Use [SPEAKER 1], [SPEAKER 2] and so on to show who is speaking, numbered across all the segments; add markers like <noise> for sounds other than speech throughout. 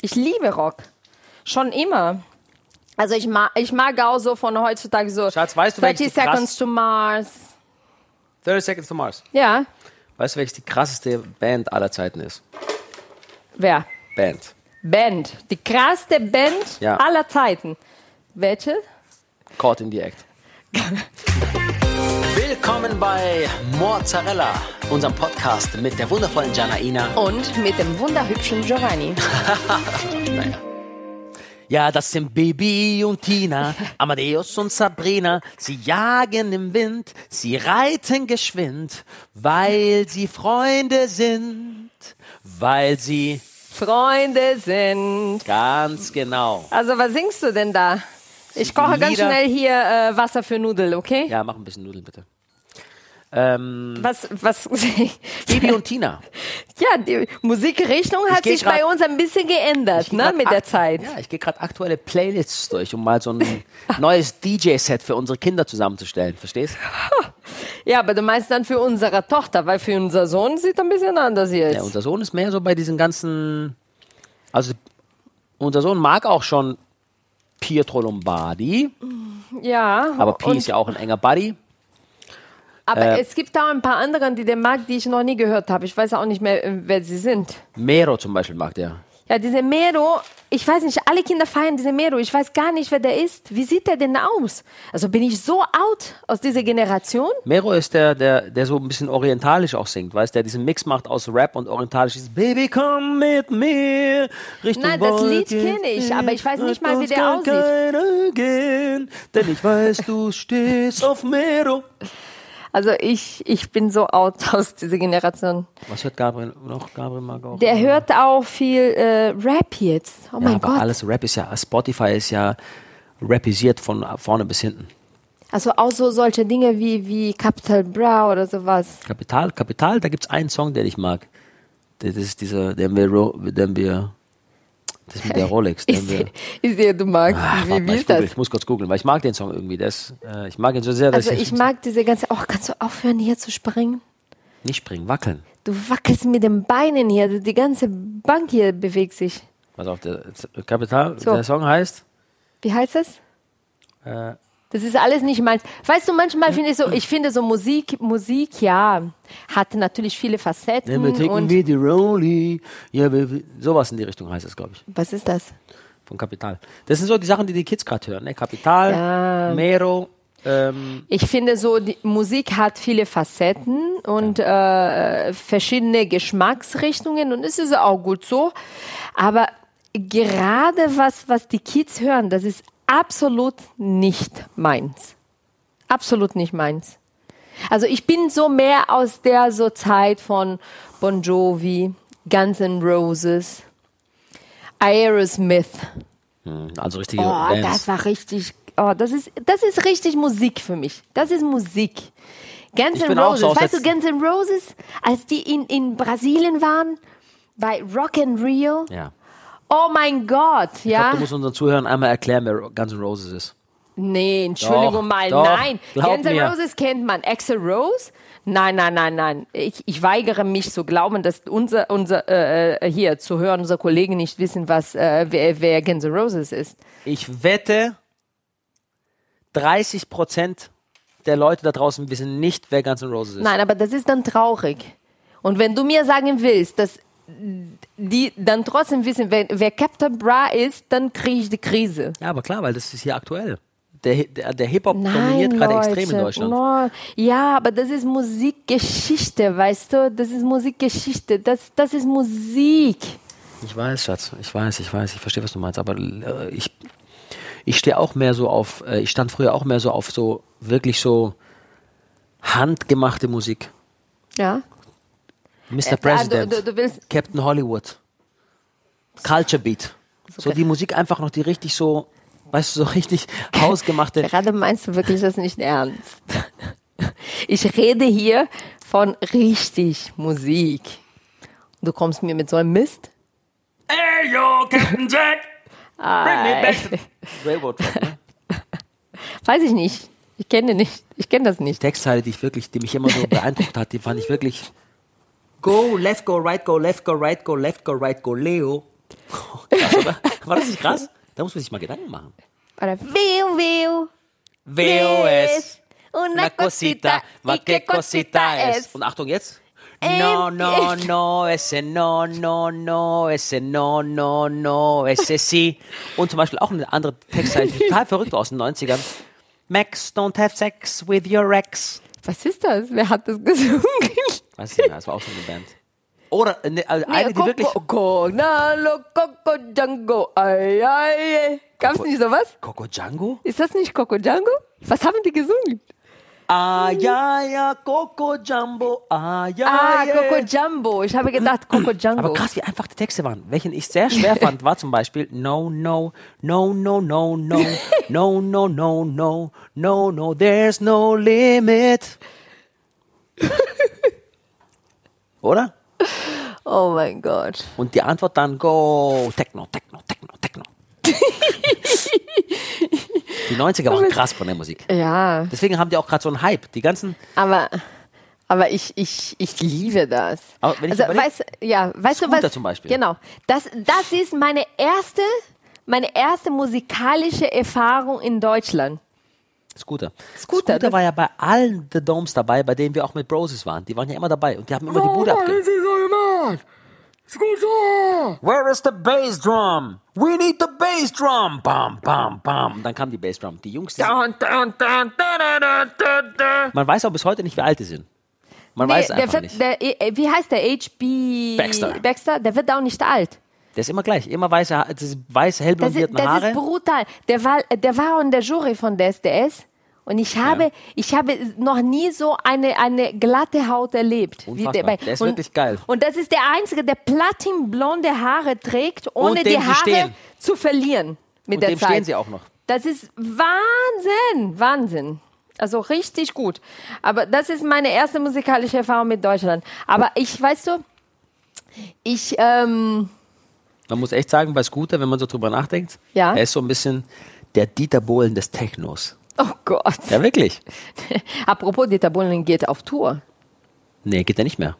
[SPEAKER 1] Ich liebe Rock. Schon immer. Also ich mag, ich mag auch so von heutzutage so
[SPEAKER 2] Schatz, weißt du,
[SPEAKER 1] 30
[SPEAKER 2] welches die
[SPEAKER 1] Seconds
[SPEAKER 2] krass-
[SPEAKER 1] to Mars.
[SPEAKER 2] 30 Seconds to Mars.
[SPEAKER 1] Ja.
[SPEAKER 2] Weißt du, welches die krasseste Band aller Zeiten ist?
[SPEAKER 1] Wer?
[SPEAKER 2] Band.
[SPEAKER 1] Band. Die krasseste Band
[SPEAKER 2] Ja.
[SPEAKER 1] aller Zeiten. Welche?
[SPEAKER 2] Caught in the Act. <laughs> Willkommen bei Mozzarella, unserem Podcast mit der wundervollen Janaina.
[SPEAKER 1] Und mit dem wunderhübschen Giovanni. <laughs>
[SPEAKER 2] Ja, das sind Baby und Tina, <laughs> Amadeus und Sabrina. Sie jagen im Wind, sie reiten geschwind, weil sie Freunde sind, weil sie
[SPEAKER 1] Freunde sind.
[SPEAKER 2] ganz genau.
[SPEAKER 1] Also was singst du denn da? Ich koche ganz
[SPEAKER 2] Lieder.
[SPEAKER 1] schnell hier äh, Wasser für Nudeln, okay?
[SPEAKER 2] Ja, mach ein bisschen Nudeln bitte. Ähm,
[SPEAKER 1] Was, was, <laughs>
[SPEAKER 2] Baby und Tina.
[SPEAKER 1] ja, die Musikrichtung hat sich
[SPEAKER 2] grad-
[SPEAKER 1] bei uns ein bisschen geändert, ne, mit der Zeit.
[SPEAKER 2] Ja, ich gehe gerade aktuelle Playlists durch, um mal so ein <laughs> neues DJ-Set für unsere Kinder zusammenzustellen. Verstehst? <laughs>
[SPEAKER 1] Ja, aber du meinst dann für unsere Tochter, weil für unser Sohn sieht ein bisschen anders jetzt.
[SPEAKER 2] Ja, unser Sohn ist mehr so bei diesen ganzen. Also, unser Sohn mag auch schon Pietro Lombardi,
[SPEAKER 1] ja,
[SPEAKER 2] aber Pi ist ja auch ein enger Buddy.
[SPEAKER 1] Aber
[SPEAKER 2] äh,
[SPEAKER 1] es gibt da ein paar andere, die der mag, die ich noch nie gehört habe. Ich weiß auch nicht mehr, äh, wer sie sind.
[SPEAKER 2] Mero zum Beispiel mag der.
[SPEAKER 1] Ja, diese Mero, ich weiß nicht, alle Kinder feiern diese Mero. Ich weiß gar nicht, wer der ist. Wie sieht der denn aus? Also bin ich so out aus dieser Generation?
[SPEAKER 2] Mero ist der, der, der so ein bisschen orientalisch auch singt, weißt der diesen Mix macht aus Rap und orientalisch. Dieses Baby, komm mit mir Richtung
[SPEAKER 1] Nein, das Lied kenne ich, aber ich weiß nicht mal, wie der aussieht.
[SPEAKER 2] Gehen, denn ich weiß, du stehst auf Mero.
[SPEAKER 1] Also ich, ich bin so out <laughs> aus dieser Generation.
[SPEAKER 2] Was hört Gabriel noch? Gabriel mag auch.
[SPEAKER 1] Der hört auch viel äh, Rap jetzt. Oh
[SPEAKER 2] ja,
[SPEAKER 1] mein
[SPEAKER 2] aber
[SPEAKER 1] Gott.
[SPEAKER 2] alles Rap ist ja, Spotify ist ja rapisiert von vorne bis hinten.
[SPEAKER 1] Also auch so solche Dinge wie, wie Capital Bra oder sowas.
[SPEAKER 2] Kapital, Kapital, da gibt es einen Song, den ich mag. Das ist dieser, den wir, den wir, das ist mit der Rolex. <laughs>
[SPEAKER 1] Ich sehe, ich sehe, du magst.
[SPEAKER 2] Ach,
[SPEAKER 1] wie wie
[SPEAKER 2] ich,
[SPEAKER 1] ist das?
[SPEAKER 2] ich muss kurz googeln, weil ich mag den Song irgendwie. Das, äh, ich mag ihn so sehr, dass
[SPEAKER 1] Also ich mag diese ganze. Oh, kannst du aufhören hier zu springen?
[SPEAKER 2] nicht springen, wackeln.
[SPEAKER 1] Du wackelst mit den Beinen hier. Die ganze Bank hier bewegt sich.
[SPEAKER 2] Pass auf, der Kapital,
[SPEAKER 1] So.
[SPEAKER 2] der Song heißt.
[SPEAKER 1] Wie heißt das?
[SPEAKER 2] Äh,
[SPEAKER 1] Das ist alles nicht meins. Weißt du, manchmal finde ich so, ich finde so Musik, Musik, ja, hat natürlich viele Facetten.
[SPEAKER 2] We take
[SPEAKER 1] und
[SPEAKER 2] wie die Rolli. Ja, wir- wir- sowas in die Richtung heißt es, glaube ich.
[SPEAKER 1] was ist das?
[SPEAKER 2] Von Kapital. Das sind so die Sachen, die die Kids gerade hören. Ne? Kapital,
[SPEAKER 1] Ja.
[SPEAKER 2] Mero, ähm,
[SPEAKER 1] Ich finde so, die Musik hat viele Facetten und äh, verschiedene Geschmacksrichtungen und es ist auch gut so. Aber gerade was, was die Kids hören, das ist absolut nicht meins. Absolut nicht meins. Also ich bin so mehr aus der so Zeit von Bon Jovi, Guns N' Roses, Aerosmith.
[SPEAKER 2] also richtige
[SPEAKER 1] Oh,
[SPEAKER 2] Bands.
[SPEAKER 1] das war richtig. Oh, das ist, das ist richtig Musik für mich. Das ist Musik. Guns N' Roses.
[SPEAKER 2] so
[SPEAKER 1] weißt du, Guns N' Roses, als die in, in Brasilien waren, bei Rock and Rio.
[SPEAKER 2] ja.
[SPEAKER 1] Oh mein Gott,
[SPEAKER 2] Ich
[SPEAKER 1] ja.
[SPEAKER 2] glaube, du musst unseren Zuhörern einmal erklären, wer Guns N' Roses ist.
[SPEAKER 1] Nee, Entschuldigung
[SPEAKER 2] Doch,
[SPEAKER 1] mal,
[SPEAKER 2] doch,
[SPEAKER 1] nein.
[SPEAKER 2] glaub
[SPEAKER 1] Guns N'. Roses kennt man. Axel Rose? Nein, nein, nein, nein. Ich, ich weigere mich zu glauben, dass unser, unser äh, äh, hier zu hören, unsere Kollegen nicht wissen, was, äh, wer, wer Guns N' Roses ist.
[SPEAKER 2] Ich wette, 30 Prozent der Leute da draußen wissen nicht, wer Guns N' Roses ist.
[SPEAKER 1] Nein, aber das ist dann traurig. Und wenn du mir sagen willst, dass die dann trotzdem wissen, wer, wer Captain Bra ist, dann kriege ich die Krise.
[SPEAKER 2] Ja, aber klar, weil das ist hier aktuell. Der, der, der Hip-Hop dominiert gerade extrem in Deutschland.
[SPEAKER 1] No. Ja, aber das ist Musikgeschichte, weißt du? Das ist Musikgeschichte. Das, das ist Musik.
[SPEAKER 2] Ich weiß, Schatz, ich weiß, ich weiß, ich verstehe, was du meinst, aber äh, ich, ich stehe auch mehr so auf, äh, ich stand früher auch mehr so auf so wirklich so handgemachte Musik.
[SPEAKER 1] Ja.
[SPEAKER 2] Mr.
[SPEAKER 1] Äh,
[SPEAKER 2] President,
[SPEAKER 1] du- du- du willst-
[SPEAKER 2] Captain Hollywood, Culture Beat. So die Musik einfach noch, die richtig so, weißt du, so richtig <laughs> hausgemachte.
[SPEAKER 1] Gerade meinst du wirklich das nicht ernst? Ich rede hier von richtig Musik. Du kommst mir mit so einem Mist?
[SPEAKER 2] Hey, yo, Captain Jack! <laughs> Bring me back to Railroad Track, ne? <laughs>
[SPEAKER 1] Weiß ich nicht. Ich kenne nicht. Ich kenne das nicht.
[SPEAKER 2] Textzeile, die ich wirklich, die mich immer so beeindruckt hat, die fand ich wirklich. Go, left, go, right, go, left, go, right, go, left, go, right, go, Leo. <laughs> Krass, oder? War das nicht krass? Da muss man sich mal Gedanken machen.
[SPEAKER 1] Oder Viu, Viu.
[SPEAKER 2] Veo es.
[SPEAKER 1] Una
[SPEAKER 2] cosita, ma que cosita es. Und Achtung jetzt. No, no, no, ese no, no, no, ese no, no, no, ese sí. Und zum Beispiel auch eine andere Textzeile, total verrückt aus den 90ern. Max, don't have sex with your ex.
[SPEAKER 1] Was ist das? Wer hat das gesungen?
[SPEAKER 2] Weiß ich nicht, das war auch so eine Band. Oder ne, also eine, die wirklich.
[SPEAKER 1] Coco, Nalo, Coco Django, ay, ay. Gab's nicht sowas?
[SPEAKER 2] Coco Django?
[SPEAKER 1] Ist das nicht Coco Django? Was haben die gesungen?
[SPEAKER 2] Ah, ja, ja, Coco Jumbo, ah, ja,
[SPEAKER 1] Ah,
[SPEAKER 2] ja.
[SPEAKER 1] Coco Jumbo. Ich habe gedacht Coco Django.
[SPEAKER 2] Aber krass, wie einfach die Texte waren. Welchen ich sehr schwer fand, war zum Beispiel No, no, no, no, no, no, no, no, no, no, no, no, there's no limit. Oder?
[SPEAKER 1] Oh mein Gott.
[SPEAKER 2] Und die Antwort dann Go, Techno, Techno, Techno, Techno. die 90er waren krass von der Musik.
[SPEAKER 1] Ja,
[SPEAKER 2] Deswegen haben die auch gerade so einen Hype. Die ganzen,
[SPEAKER 1] aber, aber ich, ich, ich liebe das.
[SPEAKER 2] Aber wenn ich
[SPEAKER 1] also,
[SPEAKER 2] überleg-
[SPEAKER 1] weißt, ja, weißt du
[SPEAKER 2] Scooter
[SPEAKER 1] was?
[SPEAKER 2] zum Beispiel.
[SPEAKER 1] Genau. Das, das ist meine erste, meine erste musikalische Erfahrung in Deutschland.
[SPEAKER 2] Scooter.
[SPEAKER 1] Scooter, das-
[SPEAKER 2] war ja bei allen The Domes dabei, bei denen wir auch mit Broses waren. Die waren ja immer dabei und die haben immer die Bude abgegeben. Where is the bass drum? We need the bass drum. Bam, bam, bam. Und dann kam die Bass drum. Die Jungs, die
[SPEAKER 1] Dun, dun, dun, dun, dun, dun, dun.
[SPEAKER 2] man weiß auch bis heute nicht, wie alt die sind. Man
[SPEAKER 1] Nee,
[SPEAKER 2] weiß
[SPEAKER 1] der
[SPEAKER 2] einfach
[SPEAKER 1] wird,
[SPEAKER 2] nicht.
[SPEAKER 1] Der, äh, wie heißt der? HB
[SPEAKER 2] Baxter.
[SPEAKER 1] Baxter? Der wird auch nicht alt.
[SPEAKER 2] Der ist immer gleich. Immer weiße, weiße, hell
[SPEAKER 1] Das ist,
[SPEAKER 2] blondierten
[SPEAKER 1] das
[SPEAKER 2] Haare.
[SPEAKER 1] ist brutal. Der war, der war in der Jury von der SDS. Und ich habe,
[SPEAKER 2] Ja.
[SPEAKER 1] ich habe noch nie so eine, eine glatte Haut erlebt.
[SPEAKER 2] Unfassbar.
[SPEAKER 1] bei-
[SPEAKER 2] Der ist
[SPEAKER 1] und,
[SPEAKER 2] wirklich geil.
[SPEAKER 1] Und das ist der Einzige, der platinblonde Haare trägt, ohne die Haare zu verlieren mit
[SPEAKER 2] und
[SPEAKER 1] der
[SPEAKER 2] dem
[SPEAKER 1] Zeit.
[SPEAKER 2] stehen sie auch noch.
[SPEAKER 1] Das ist Wahnsinn, Wahnsinn. Also richtig gut. Aber das ist meine erste musikalische Erfahrung mit Deutschland. Aber ich, weißt du, ich, ähm,
[SPEAKER 2] Man muss echt sagen, bei Scooter, wenn man so drüber nachdenkt,
[SPEAKER 1] Ja.
[SPEAKER 2] er ist so ein bisschen der Dieter Bohlen des Technos.
[SPEAKER 1] Oh Gott.
[SPEAKER 2] Ja, wirklich. <laughs>
[SPEAKER 1] Apropos, Dieter Bohlen geht auf Tour.
[SPEAKER 2] Nee, geht er nicht mehr.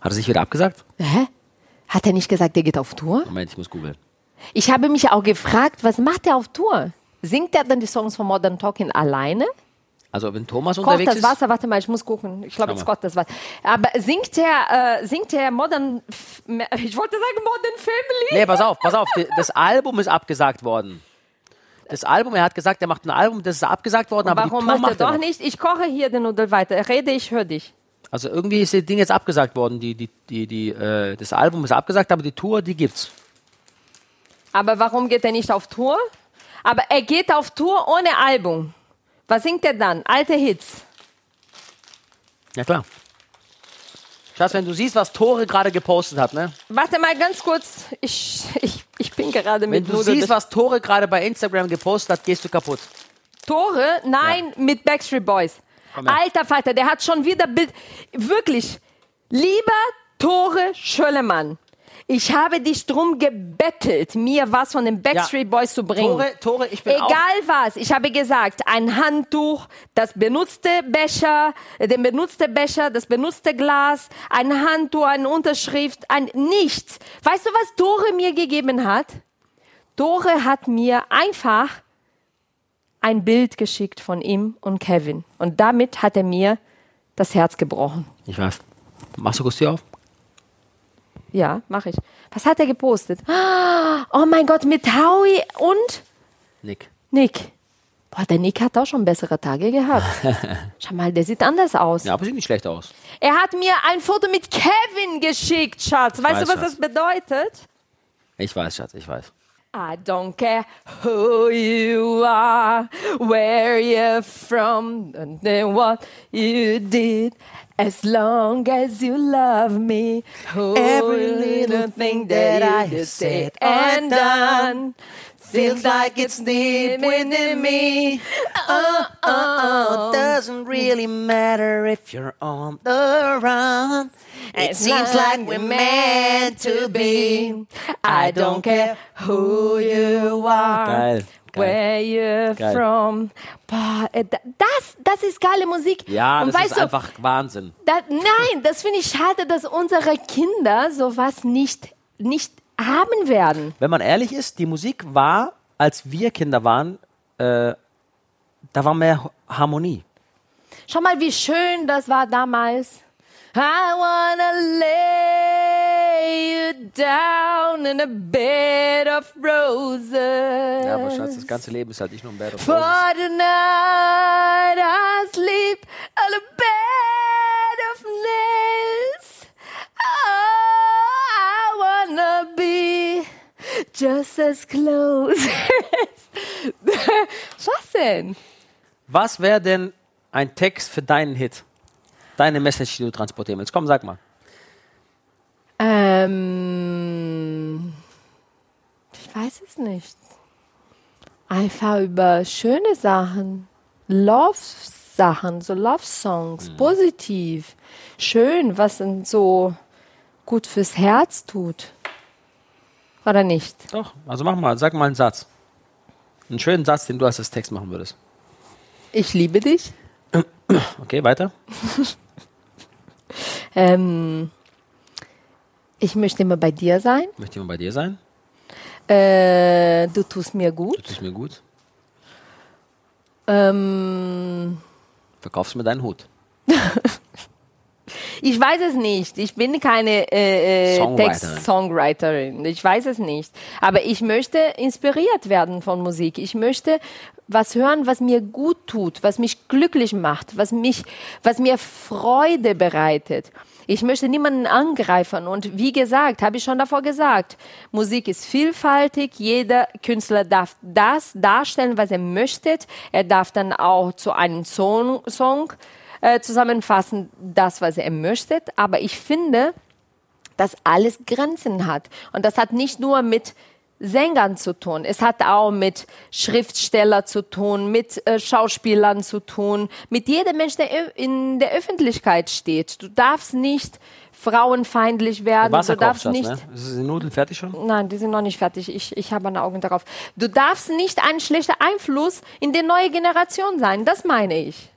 [SPEAKER 2] Hat er sich wieder abgesagt?
[SPEAKER 1] Hä? Hat er nicht gesagt, er geht auf Tour?
[SPEAKER 2] Moment, ich muss googeln.
[SPEAKER 1] Ich habe mich auch gefragt, was macht er auf Tour? Singt er dann die Songs von Modern Talking alleine?
[SPEAKER 2] Also wenn Thomas
[SPEAKER 1] Kocht
[SPEAKER 2] unterwegs
[SPEAKER 1] das
[SPEAKER 2] ist,
[SPEAKER 1] Wasser? Warte mal, ich muss gucken. Ich glaube,
[SPEAKER 2] mal.
[SPEAKER 1] kocht das Wasser. Aber singt er, äh, singt er Modern, <laughs> ich wollte sagen Modern Family?
[SPEAKER 2] Nee, pass auf, pass auf. Das Album ist abgesagt worden. Das Album, er hat gesagt, er macht ein Album, das ist abgesagt worden, aber
[SPEAKER 1] Warum macht er
[SPEAKER 2] macht er
[SPEAKER 1] doch
[SPEAKER 2] noch.
[SPEAKER 1] nicht? Ich koche hier den Nudel weiter. Rede, ich höre dich.
[SPEAKER 2] Also irgendwie ist das Ding jetzt abgesagt worden. Die, die, die, die, äh, das Album ist abgesagt, aber die Tour, die gibt's.
[SPEAKER 1] Aber warum geht er nicht auf Tour? Aber er geht auf Tour ohne Album. Was singt er dann? Alte Hits.
[SPEAKER 2] Ja klar. Schatz, wenn du siehst, was Tore gerade gepostet hat, ne?
[SPEAKER 1] Warte mal ganz kurz. Ich, ich, ich bin gerade
[SPEAKER 2] Wenn
[SPEAKER 1] mit
[SPEAKER 2] du
[SPEAKER 1] Nudeln.
[SPEAKER 2] siehst, was Tore gerade bei Instagram gepostet hat, gehst du kaputt.
[SPEAKER 1] Tore? Nein, mit Backstreet Boys.
[SPEAKER 2] Komm her.
[SPEAKER 1] Alter Vater, der hat schon wieder Bild. Wirklich. Lieber Tore Schöllemann, ich habe dich drum gebettelt, mir was von den Backstreet Boys zu bringen.
[SPEAKER 2] Tore, Tore, ich bin auch...
[SPEAKER 1] Egal was, ich habe gesagt, ein Handtuch, das benutzte Becher, äh, den benutzte Becher, das benutzte Glas, ein Handtuch, eine Unterschrift, ein nichts. Weißt du, was Tore mir gegeben hat? Tore hat mir einfach ein Bild geschickt von ihm und Kevin. Und damit hat er mir das Herz gebrochen.
[SPEAKER 2] Ich weiß. Machst du kurz die auf?
[SPEAKER 1] Ja, mache ich. Was hat er gepostet? <gasps> Oh mein Gott, mit Howie und
[SPEAKER 2] Nick.
[SPEAKER 1] Nick. Boah, der Nick hat auch schon bessere Tage gehabt. <laughs> Schau mal, der sieht anders aus.
[SPEAKER 2] Ja, aber sieht nicht schlecht aus.
[SPEAKER 1] Er hat mir ein Foto mit Kevin geschickt, Schatz. Weißt
[SPEAKER 2] Weiß,
[SPEAKER 1] du, was
[SPEAKER 2] Schatz.
[SPEAKER 1] das bedeutet?
[SPEAKER 2] Ich weiß, Schatz, ich weiß.
[SPEAKER 1] I don't care who you are, where you're from, and what you did. As long as you love me, every little thing that I have said and done feels like it's deep within me. Oh, oh, oh.
[SPEAKER 2] doesn't really matter if you're on the run.
[SPEAKER 1] It seems like we're meant to be. I don't care who you are.
[SPEAKER 2] Geil. Geil.
[SPEAKER 1] Where you're
[SPEAKER 2] Geil.
[SPEAKER 1] from. Boah, äh, da- das, das ist geile Musik.
[SPEAKER 2] Ja,
[SPEAKER 1] Und
[SPEAKER 2] das ist
[SPEAKER 1] du,
[SPEAKER 2] einfach Wahnsinn.
[SPEAKER 1] da, nein, das finde ich schade, dass unsere Kinder sowas nicht, nicht haben werden.
[SPEAKER 2] Wenn man ehrlich ist, die Musik war, als wir Kinder waren, äh, da war mehr Harmonie.
[SPEAKER 1] Schau mal, wie schön das war damals. I wanna lay you down in a bed of roses.
[SPEAKER 2] Ja, aber Schatz, das ganze Leben ist halt nicht nur ein Bad of
[SPEAKER 1] For
[SPEAKER 2] Roses.
[SPEAKER 1] tonight I sleep on a bed of nails. Oh, I wanna be just as close. <laughs> Was denn?
[SPEAKER 2] Was wäre denn ein Text für deinen Hit? Deine Message, die du transportieren willst. Komm, sag mal.
[SPEAKER 1] Ähm, ich weiß es nicht. Einfach über schöne Sachen, Love-Sachen, so Love-Songs, positiv, schön, was so gut fürs Herz tut. Oder nicht?
[SPEAKER 2] Doch, also mach mal, sag mal einen Satz. Einen schönen Satz, den du als Text machen würdest.
[SPEAKER 1] Ich liebe dich.
[SPEAKER 2] Okay, weiter. <laughs>
[SPEAKER 1] Ähm, ich möchte immer bei dir sein.
[SPEAKER 2] Möchte jemand bei dir sein?
[SPEAKER 1] Äh, du tust mir
[SPEAKER 2] Du
[SPEAKER 1] gut.
[SPEAKER 2] tust mir gut.
[SPEAKER 1] Ähm,
[SPEAKER 2] Verkaufst mir deinen Hut. <laughs>
[SPEAKER 1] Ich weiß es nicht. Ich bin keine äh, äh,
[SPEAKER 2] Songwriterin.
[SPEAKER 1] Text-Songwriterin. Ich weiß es nicht. Aber ich möchte inspiriert werden von Musik. Ich möchte was hören, was mir gut tut, was mich glücklich macht, was mich, was mir Freude bereitet. Ich möchte niemanden angreifen. Und wie gesagt, habe ich schon davor gesagt, Musik ist vielfältig. Jeder Künstler darf das darstellen, was er möchte. Er darf dann auch zu einem Song, Song äh, zusammenfassen, das, was er möchte. Aber ich finde, dass alles Grenzen hat. Und das hat nicht nur mit Sängern zu tun. Es hat auch mit Schriftsteller zu tun, mit äh, Schauspielern zu tun, mit jedem Mensch, der in der Öffentlichkeit steht. Du darfst nicht frauenfeindlich werden. Du darfst
[SPEAKER 2] Schatz,
[SPEAKER 1] nicht.
[SPEAKER 2] ne? Ist die Nudeln fertig schon?
[SPEAKER 1] Nein, die sind noch nicht fertig. Ich, ich habe meine Augen darauf. Du darfst nicht ein schlechter Einfluss in die neue Generation sein. Das meine ich.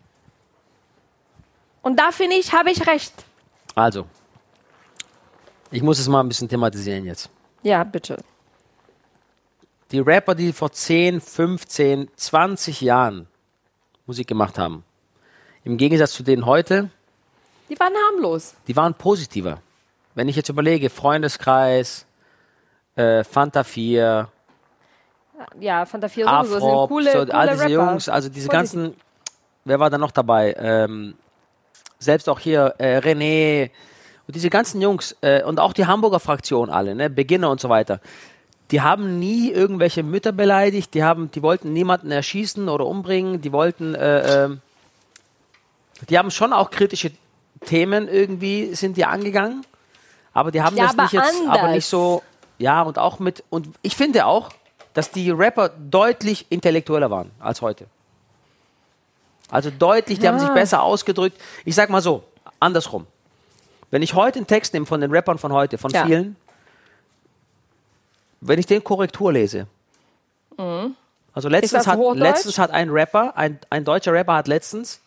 [SPEAKER 1] Und da finde ich, habe ich recht.
[SPEAKER 2] Also, ich muss es mal ein bisschen thematisieren jetzt.
[SPEAKER 1] Ja, bitte.
[SPEAKER 2] Die Rapper, die vor 10, 15, 20 Jahren Musik gemacht haben, im Gegensatz zu denen heute,
[SPEAKER 1] Die waren harmlos.
[SPEAKER 2] die waren positiver. Wenn ich jetzt überlege, Freundeskreis, äh, Fanta 4,
[SPEAKER 1] Ja, Fanta 4 sowieso sind
[SPEAKER 2] Afro,
[SPEAKER 1] coole,
[SPEAKER 2] so,
[SPEAKER 1] coole
[SPEAKER 2] all diese
[SPEAKER 1] Rapper.
[SPEAKER 2] Jungs, also diese
[SPEAKER 1] Positiv.
[SPEAKER 2] ganzen, wer war da noch dabei? Ähm, selbst auch hier äh, René und diese ganzen Jungs äh, und auch die Hamburger Fraktion alle, ne, Beginner und so weiter. Die haben nie irgendwelche Mütter beleidigt, die haben, die wollten niemanden erschießen oder umbringen, die wollten, äh, ähm, die haben schon auch kritische Themen irgendwie sind die angegangen, aber die haben
[SPEAKER 1] Ja,
[SPEAKER 2] das
[SPEAKER 1] aber
[SPEAKER 2] nicht jetzt, aber
[SPEAKER 1] anders.
[SPEAKER 2] nicht so, ja und auch mit und ich finde auch, dass die Rapper deutlich intellektueller waren als heute. Also deutlich, die haben sich
[SPEAKER 1] Ja.
[SPEAKER 2] besser ausgedrückt. Ich sag mal so, andersrum. Wenn ich heute einen Text nehme von den Rappern von heute, von
[SPEAKER 1] Ja.
[SPEAKER 2] vielen, wenn ich den Korrektur lese. Also letztens
[SPEAKER 1] Mhm.
[SPEAKER 2] hat, letztens hat ein Rapper, ein, ein deutscher Rapper hat letztens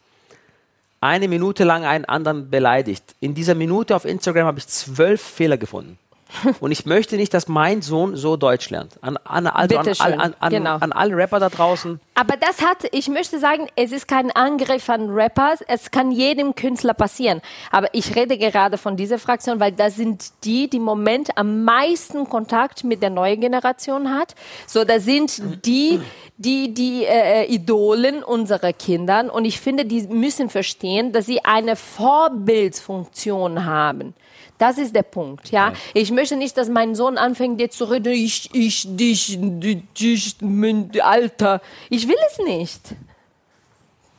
[SPEAKER 2] eine Minute lang einen anderen beleidigt. In dieser Minute auf Instagram habe ich zwölf Fehler gefunden. <laughs> Und ich möchte nicht, dass mein Sohn so Deutsch lernt. An, an, also an, an, an, an,
[SPEAKER 1] Genau.
[SPEAKER 2] an alle Rapper da draußen.
[SPEAKER 1] Aber das hat, ich möchte sagen, es ist kein Angriff an Rappers, es kann jedem Künstler passieren. Aber ich rede gerade von dieser Fraktion, weil das sind die, die im Moment am meisten Kontakt mit der neuen Generation hat. So, das sind die, die, die äh, Idolen unserer Kindern. Und ich finde, die müssen verstehen, dass sie eine Vorbildsfunktion haben. Das ist der Punkt, ja. Ich möchte nicht, dass mein Sohn anfängt jetzt zu reden, ich, ich, dich, dich, Alter. Ich will es nicht.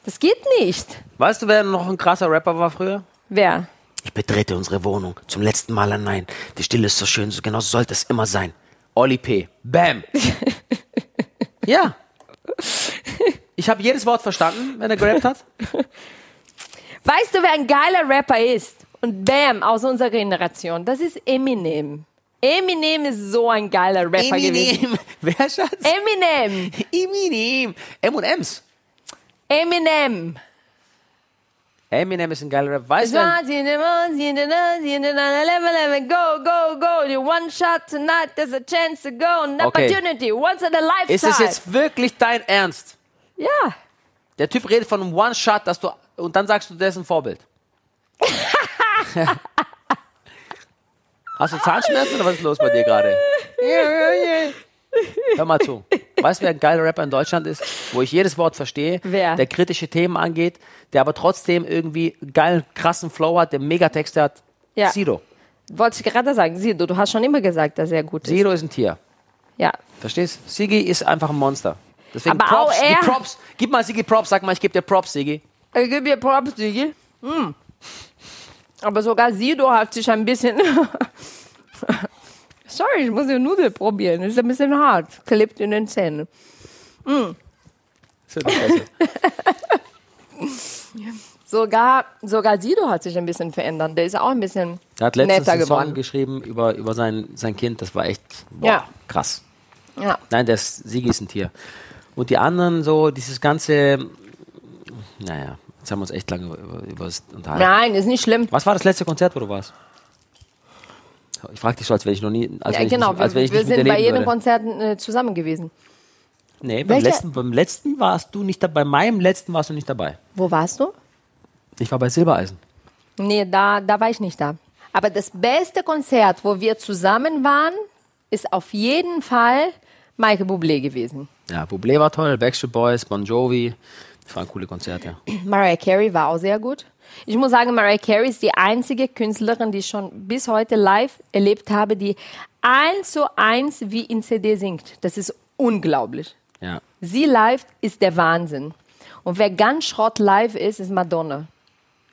[SPEAKER 1] Das geht nicht.
[SPEAKER 2] Weißt du, wer noch ein krasser Rapper war früher?
[SPEAKER 1] Wer?
[SPEAKER 2] Ich betrete unsere Wohnung zum letzten Mal allein. Die Stille ist so schön, so genau so sollte es immer sein. Oli P. Bam. <laughs> ja. Ich habe jedes Wort verstanden, wenn er gerappt hat.
[SPEAKER 1] Weißt du, wer ein geiler Rapper ist? Und bam, aus unserer Generation. Das ist Eminem. Eminem ist so ein geiler Rapper gewesen.
[SPEAKER 2] Eminem. <laughs> Wer, Schatz?
[SPEAKER 1] Eminem.
[SPEAKER 2] Eminem. M&M's.
[SPEAKER 1] Eminem.
[SPEAKER 2] Eminem ist ein geiler Rap. Weißt du,
[SPEAKER 1] Go, go, go. You one shot tonight, there's a chance to go. An
[SPEAKER 2] Okay.
[SPEAKER 1] opportunity, once in a lifetime.
[SPEAKER 2] ist es jetzt wirklich dein Ernst?
[SPEAKER 1] Ja.
[SPEAKER 2] Der Typ redet von einem One-Shot, dass du, und dann sagst du, der ist ein Vorbild. <laughs> Hast du Zahnschmerzen oder was ist los bei dir gerade? Hör mal zu. Weißt du, wer ein geiler Rapper in Deutschland ist, wo ich jedes Wort verstehe,
[SPEAKER 1] Wer?
[SPEAKER 2] der kritische Themen angeht, der aber trotzdem irgendwie einen geilen, krassen Flow hat, der Megatexte hat?
[SPEAKER 1] Ja.
[SPEAKER 2] Sido.
[SPEAKER 1] Wollte ich gerade sagen. Sido, du hast schon immer gesagt, dass er gut ist.
[SPEAKER 2] Sido ist ein Tier.
[SPEAKER 1] Ja.
[SPEAKER 2] Verstehst? Sigi ist einfach ein Monster. Deswegen
[SPEAKER 1] Aber auch
[SPEAKER 2] Props,
[SPEAKER 1] er-
[SPEAKER 2] gib Props. Gib mal Sigi Props, sag mal, ich gebe dir Props, Sigi.
[SPEAKER 1] Ich gebe dir Props, Sigi. Hm. Aber sogar Sido hat sich ein bisschen... <laughs> Sorry, ich muss die Nudel probieren. Ist ein bisschen hart. Klebt in den Zähnen.
[SPEAKER 2] Besser. <laughs>
[SPEAKER 1] Sogar, sogar Sido hat sich ein bisschen verändert. Der ist auch ein bisschen
[SPEAKER 2] Er hat letztens
[SPEAKER 1] netter
[SPEAKER 2] einen Song geschrieben über, über sein, sein Kind. Das war echt boah,
[SPEAKER 1] Ja.
[SPEAKER 2] krass.
[SPEAKER 1] Ja.
[SPEAKER 2] Nein, der ist, Sigi ist ein Tier. Und die anderen so, dieses ganze, naja, jetzt haben wir uns echt lange über, über, das unterhalten.
[SPEAKER 1] Nein, ist nicht schlimm.
[SPEAKER 2] Was war das letzte Konzert, wo du warst? Ich frage dich so, als wenn ich noch nie, als
[SPEAKER 1] Ja,
[SPEAKER 2] ich
[SPEAKER 1] genau,
[SPEAKER 2] nicht, als
[SPEAKER 1] wir,
[SPEAKER 2] ich
[SPEAKER 1] wir sind bei jedem
[SPEAKER 2] würde.
[SPEAKER 1] Konzert äh, zusammen gewesen.
[SPEAKER 2] Nee, beim
[SPEAKER 1] Welche-
[SPEAKER 2] letzten, beim letzten warst du nicht dabei. Bei meinem letzten warst du nicht dabei.
[SPEAKER 1] Wo warst du?
[SPEAKER 2] Ich war bei Silbereisen.
[SPEAKER 1] Nee, da, da war ich nicht da. Aber das beste Konzert, wo wir zusammen waren, ist auf jeden Fall Michael Bublé gewesen.
[SPEAKER 2] Ja, Bublé war toll, Backstreet Boys, Bon Jovi. Das waren coole Konzerte. <clears throat>
[SPEAKER 1] Mariah Carey war auch sehr gut. Ich muss sagen, Mariah Carey ist die einzige Künstlerin, die ich schon bis heute live erlebt habe, die eins zu eins wie in CD singt. Das ist unglaublich.
[SPEAKER 2] Ja.
[SPEAKER 1] Sie live ist der Wahnsinn. Und wer ganz Schrott live ist, ist Madonna.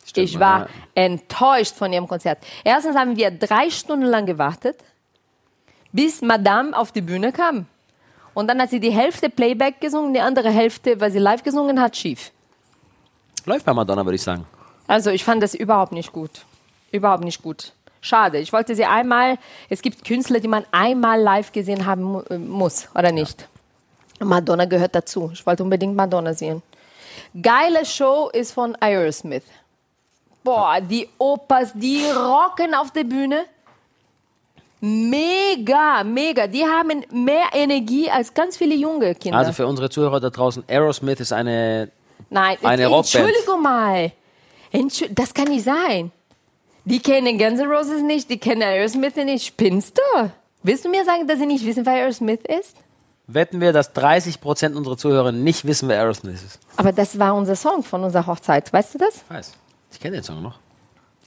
[SPEAKER 2] Stimmt,
[SPEAKER 1] ich war
[SPEAKER 2] ja.
[SPEAKER 1] enttäuscht von ihrem Konzert. Erstens haben wir drei Stunden lang gewartet, bis Madame auf die Bühne kam. Und dann hat sie die Hälfte Playback gesungen, die andere Hälfte, weil sie live gesungen hat, schief.
[SPEAKER 2] Läuft bei Madonna, würde ich sagen.
[SPEAKER 1] Also ich fand das überhaupt nicht gut. Überhaupt nicht gut. Schade. Ich wollte sie einmal, es gibt Künstler, die man einmal live gesehen haben äh, muss, oder nicht? Madonna gehört dazu. Ich wollte unbedingt Madonna sehen. Geile Show ist von Aerosmith. Boah, die Opas, die rocken auf der Bühne. Mega, mega. Die haben mehr Energie als ganz viele junge Kinder.
[SPEAKER 2] Also für unsere Zuhörer da draußen, Aerosmith ist eine.
[SPEAKER 1] Nein,
[SPEAKER 2] Eine Rockband.
[SPEAKER 1] Entschuldigung mal. Entschu das kann nicht sein. Die kennen Guns N' Roses nicht, die kennen Aerosmith nicht. Spinnst du? Willst du mir sagen, dass sie nicht wissen, wer Aerosmith ist?
[SPEAKER 2] Wetten wir, dass 30% unserer Zuhörer nicht wissen, wer Aerosmith ist.
[SPEAKER 1] Aber das war unser Song von unserer Hochzeit. Weißt du das?
[SPEAKER 2] Ich weiß. Ich kenne den Song noch.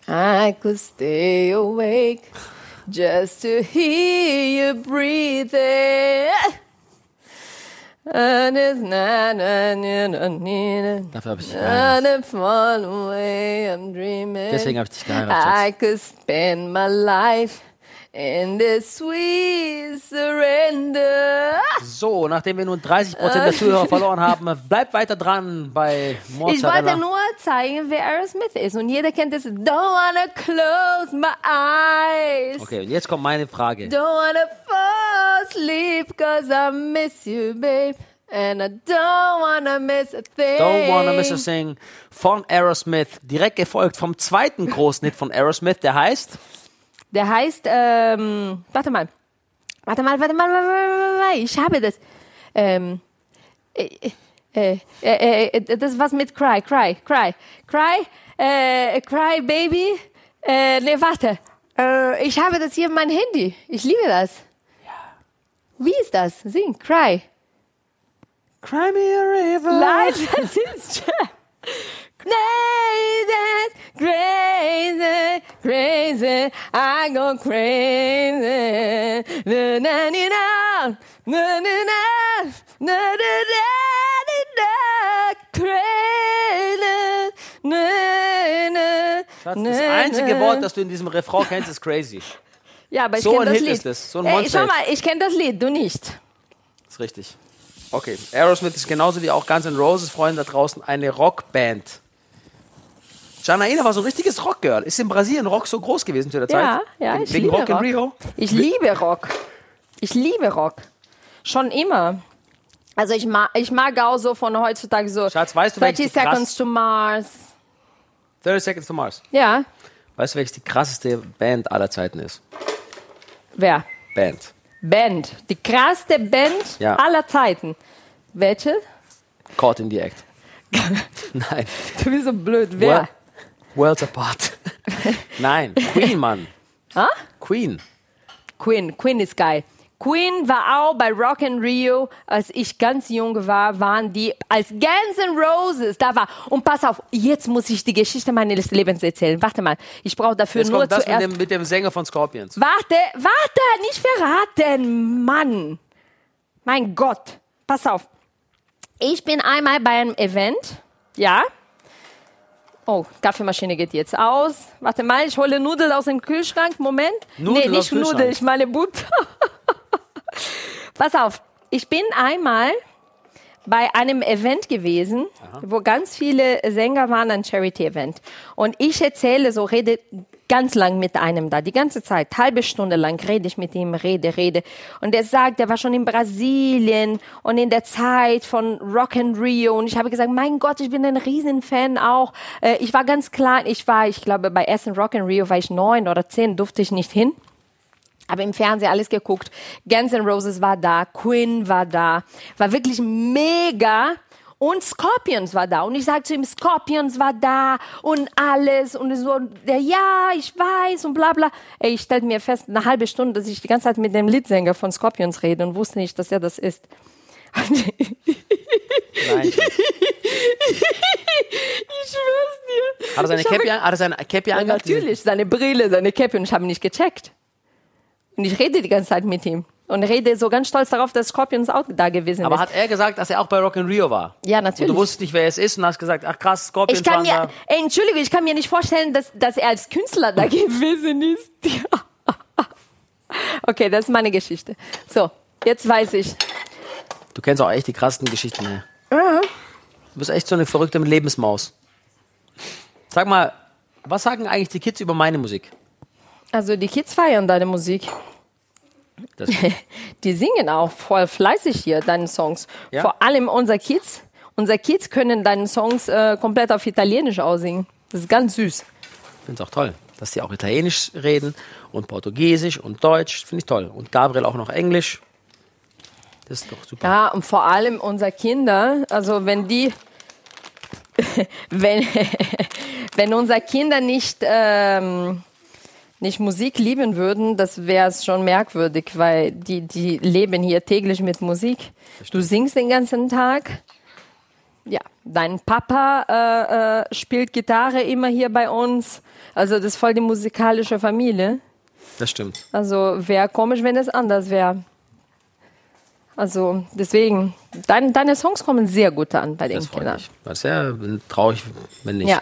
[SPEAKER 1] I could stay awake just to hear you breathing. And it's na
[SPEAKER 2] Dafür habe ich.
[SPEAKER 1] And I'm far away, I'm dreaming.
[SPEAKER 2] Deswegen habe ich dich geheiratet.
[SPEAKER 1] I could spend my life in this sweet surrender.
[SPEAKER 2] So, nachdem wir nun 30% der Zuhörer verloren haben, bleibt weiter dran bei
[SPEAKER 1] Ich
[SPEAKER 2] Mozzarella.
[SPEAKER 1] wollte nur zeigen, wer Aerosmith ist. Und jeder kennt das. Don't wanna close my eyes.
[SPEAKER 2] Okay, und jetzt kommt meine Frage.
[SPEAKER 1] Don't wanna fall asleep cause I miss you, babe. And I don't wanna miss a thing.
[SPEAKER 2] Don't Wanna Miss a Thing von Aerosmith, direkt gefolgt vom zweiten großen Hit von Aerosmith, der heißt
[SPEAKER 1] Der heißt, ähm, warte mal. Warte mal, warte mal, warte mal, warte mal. Ich habe das. Ähm, äh, äh, äh, äh, das was mit Cry, Cry, Cry, Cry, äh, Cry Baby. Äh, nee, warte. Äh, ich habe das hier in meinem Handy. Ich liebe das. Wie ist das? Sing, Cry.
[SPEAKER 2] Cry Me a River.
[SPEAKER 1] Nein, <laughs> das ist Crazy, crazy, crazy, I go crazy. Na na na na, na na na, na na na na, crazy, na na.
[SPEAKER 2] Schatz, das einzige Wort, das du in diesem Refrain kennst, ist crazy.
[SPEAKER 1] Ja, aber ich
[SPEAKER 2] so
[SPEAKER 1] kenne das
[SPEAKER 2] Hit Ist das. So ein
[SPEAKER 1] Ey, schau mal, ich kenne das Lied, du nicht.
[SPEAKER 2] Ist richtig. Okay, Aerosmith ist genauso wie auch Guns N' Roses, Freunde da draußen, eine Rockband. Janaina war so ein richtiges Rockgirl. Ist in Brasilien Rock so groß gewesen zu der
[SPEAKER 1] Ja,
[SPEAKER 2] Zeit?
[SPEAKER 1] ja,
[SPEAKER 2] Wegen-
[SPEAKER 1] ich
[SPEAKER 2] Wegen
[SPEAKER 1] liebe
[SPEAKER 2] Rock in
[SPEAKER 1] Rock.
[SPEAKER 2] Rio?
[SPEAKER 1] Ich liebe Rock. Ich liebe Rock. Schon immer. Also ich mag, ich mag auch so von heutzutage so
[SPEAKER 2] Schatz, weißt du,
[SPEAKER 1] 30
[SPEAKER 2] welches die krass-
[SPEAKER 1] Seconds to Mars.
[SPEAKER 2] 30 Seconds to Mars.
[SPEAKER 1] Ja.
[SPEAKER 2] Weißt du, welches die krasseste Band aller Zeiten ist?
[SPEAKER 1] Wer?
[SPEAKER 2] Band.
[SPEAKER 1] Band. Die krasseste Band
[SPEAKER 2] Ja.
[SPEAKER 1] aller Zeiten. Welche?
[SPEAKER 2] Caught in the Act. <laughs> Nein.
[SPEAKER 1] Du bist so blöd. Wer?
[SPEAKER 2] Worlds Apart. <laughs> Nein. Queen, Mann.
[SPEAKER 1] Ha?
[SPEAKER 2] Queen.
[SPEAKER 1] Queen. Queen ist geil. Queen war auch bei Rock in Rio, als ich ganz jung war, waren die als Guns N' Roses da war. Und pass auf, jetzt muss ich die Geschichte meines Lebens erzählen. Warte mal, ich brauche dafür
[SPEAKER 2] Jetzt
[SPEAKER 1] nur
[SPEAKER 2] kommt das mit
[SPEAKER 1] zuerst.
[SPEAKER 2] dem, mit dem Sänger von Scorpions.
[SPEAKER 1] Warte, warte, nicht verraten, Mann. Mein Gott, pass auf. Ich bin einmal bei einem Event, ja. Oh, Kaffeemaschine geht jetzt aus. Warte mal, ich hole Nudeln aus dem Kühlschrank. Moment.
[SPEAKER 2] Nudeln
[SPEAKER 1] nee, nicht Nudeln, ich meine Butter. Pass auf, ich bin einmal bei einem Event gewesen, wo ganz viele Sänger waren, ein Charity-Event. Und ich erzähle so, rede ganz lang mit einem da, die ganze Zeit, halbe Stunde lang rede ich mit ihm, rede, rede. Und er sagt, er war schon in Brasilien und in der Zeit von Rock and Rio. Und ich habe gesagt, mein Gott, ich bin ein Riesenfan auch. Äh, Ich war ganz klein, ich war, ich glaube, bei ersten Rock and Rio war ich neun oder zehn, durfte ich nicht hin. Aber im Fernsehen alles geguckt. Guns N' Roses war da, Queen war da, war wirklich mega. Und Scorpions war da. Und ich sage zu ihm, Scorpions war da und alles. Und so, der, ja, ich weiß und bla bla. Ey, ich stellte mir fest, eine halbe Stunde, dass ich die ganze Zeit mit dem Leadsänger von Scorpions rede und wusste nicht, dass er das ist.
[SPEAKER 2] Nein. <laughs>
[SPEAKER 1] Ich schwör's dir.
[SPEAKER 2] Hat er seine
[SPEAKER 1] Ich habe-
[SPEAKER 2] Cappy, an- hat er seine Cappy
[SPEAKER 1] Ja, natürlich, seine Brille, seine Cappy und ich habe ihn nicht gecheckt. Und ich rede die ganze Zeit mit ihm. Und rede so ganz stolz darauf, dass Scorpions auch da gewesen
[SPEAKER 2] Aber
[SPEAKER 1] ist.
[SPEAKER 2] hat er gesagt, dass er auch bei Rock in Rio war?
[SPEAKER 1] Ja,
[SPEAKER 2] Und
[SPEAKER 1] natürlich.
[SPEAKER 2] du wusstest nicht, wer es ist und hast gesagt, ach krass, Scorpions
[SPEAKER 1] ich kann mir,
[SPEAKER 2] da.
[SPEAKER 1] ey, Entschuldigung, ich kann mir nicht vorstellen, dass, dass er als Künstler da <laughs> gewesen ist. <laughs> okay, das ist meine Geschichte. So, jetzt weiß ich.
[SPEAKER 2] Du kennst auch echt die krassesten Geschichten. Ne? Du bist echt so eine verrückte Lebensmaus. Sag mal, was sagen eigentlich die Kids über meine Musik?
[SPEAKER 1] Also die Kids feiern deine Musik. <laughs> Die singen auch voll fleißig hier deine Songs.
[SPEAKER 2] Ja?
[SPEAKER 1] Vor allem unser Kids. Unser Kids können deine Songs äh, komplett auf Italienisch aussingen. Das ist ganz süß.
[SPEAKER 2] Ich finde es auch toll, dass die auch Italienisch reden und Portugiesisch und Deutsch. Finde ich toll. Und Gabriel auch noch Englisch. Das ist doch super.
[SPEAKER 1] Ja, und vor allem unsere Kinder, also wenn die, <laughs> wenn, <laughs> wenn unsere Kinder nicht, ähm, nicht Musik lieben würden, das wäre es schon merkwürdig, weil die, die leben hier täglich mit Musik. Du singst den ganzen Tag. Ja, dein Papa äh, äh, spielt Gitarre immer hier bei uns. Also das ist voll die musikalische Familie.
[SPEAKER 2] Das stimmt.
[SPEAKER 1] Also wäre komisch, wenn es anders wäre. Also deswegen, dein, deine Songs kommen sehr gut an bei den
[SPEAKER 2] Das
[SPEAKER 1] Kindern.
[SPEAKER 2] mich. Das ja traurig, wenn nicht.
[SPEAKER 1] Ja.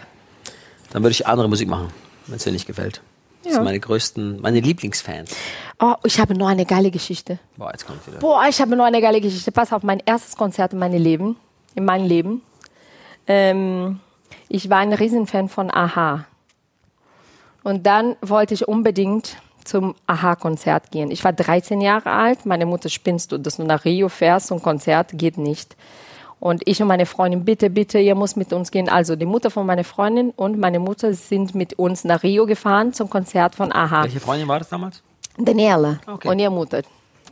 [SPEAKER 2] Dann würde ich andere Musik machen, wenn es dir nicht gefällt. Das
[SPEAKER 1] Ja.
[SPEAKER 2] sind meine größten, meine Lieblingsfans.
[SPEAKER 1] Oh, ich habe noch eine geile Geschichte.
[SPEAKER 2] Boah, jetzt kommt wieder.
[SPEAKER 1] Boah, ich habe noch eine geile Geschichte. Pass auf, mein erstes Konzert in meinem Leben. In meinem Leben. Ähm, ich war ein Riesenfan von Aha. Und dann wollte ich unbedingt zum Aha-Konzert gehen. Ich war 13 Jahre alt. Meine Mutter, spinnst du, dass du nach Rio fährst und Konzert geht nicht. Und ich und meine Freundin, bitte, bitte, ihr muss mit uns gehen. Also die Mutter von meiner Freundin und meine Mutter sind mit uns nach Rio gefahren zum Konzert von Aha.
[SPEAKER 2] Welche Freundin war das damals?
[SPEAKER 1] Daniela
[SPEAKER 2] Okay.
[SPEAKER 1] und ihre Mutter,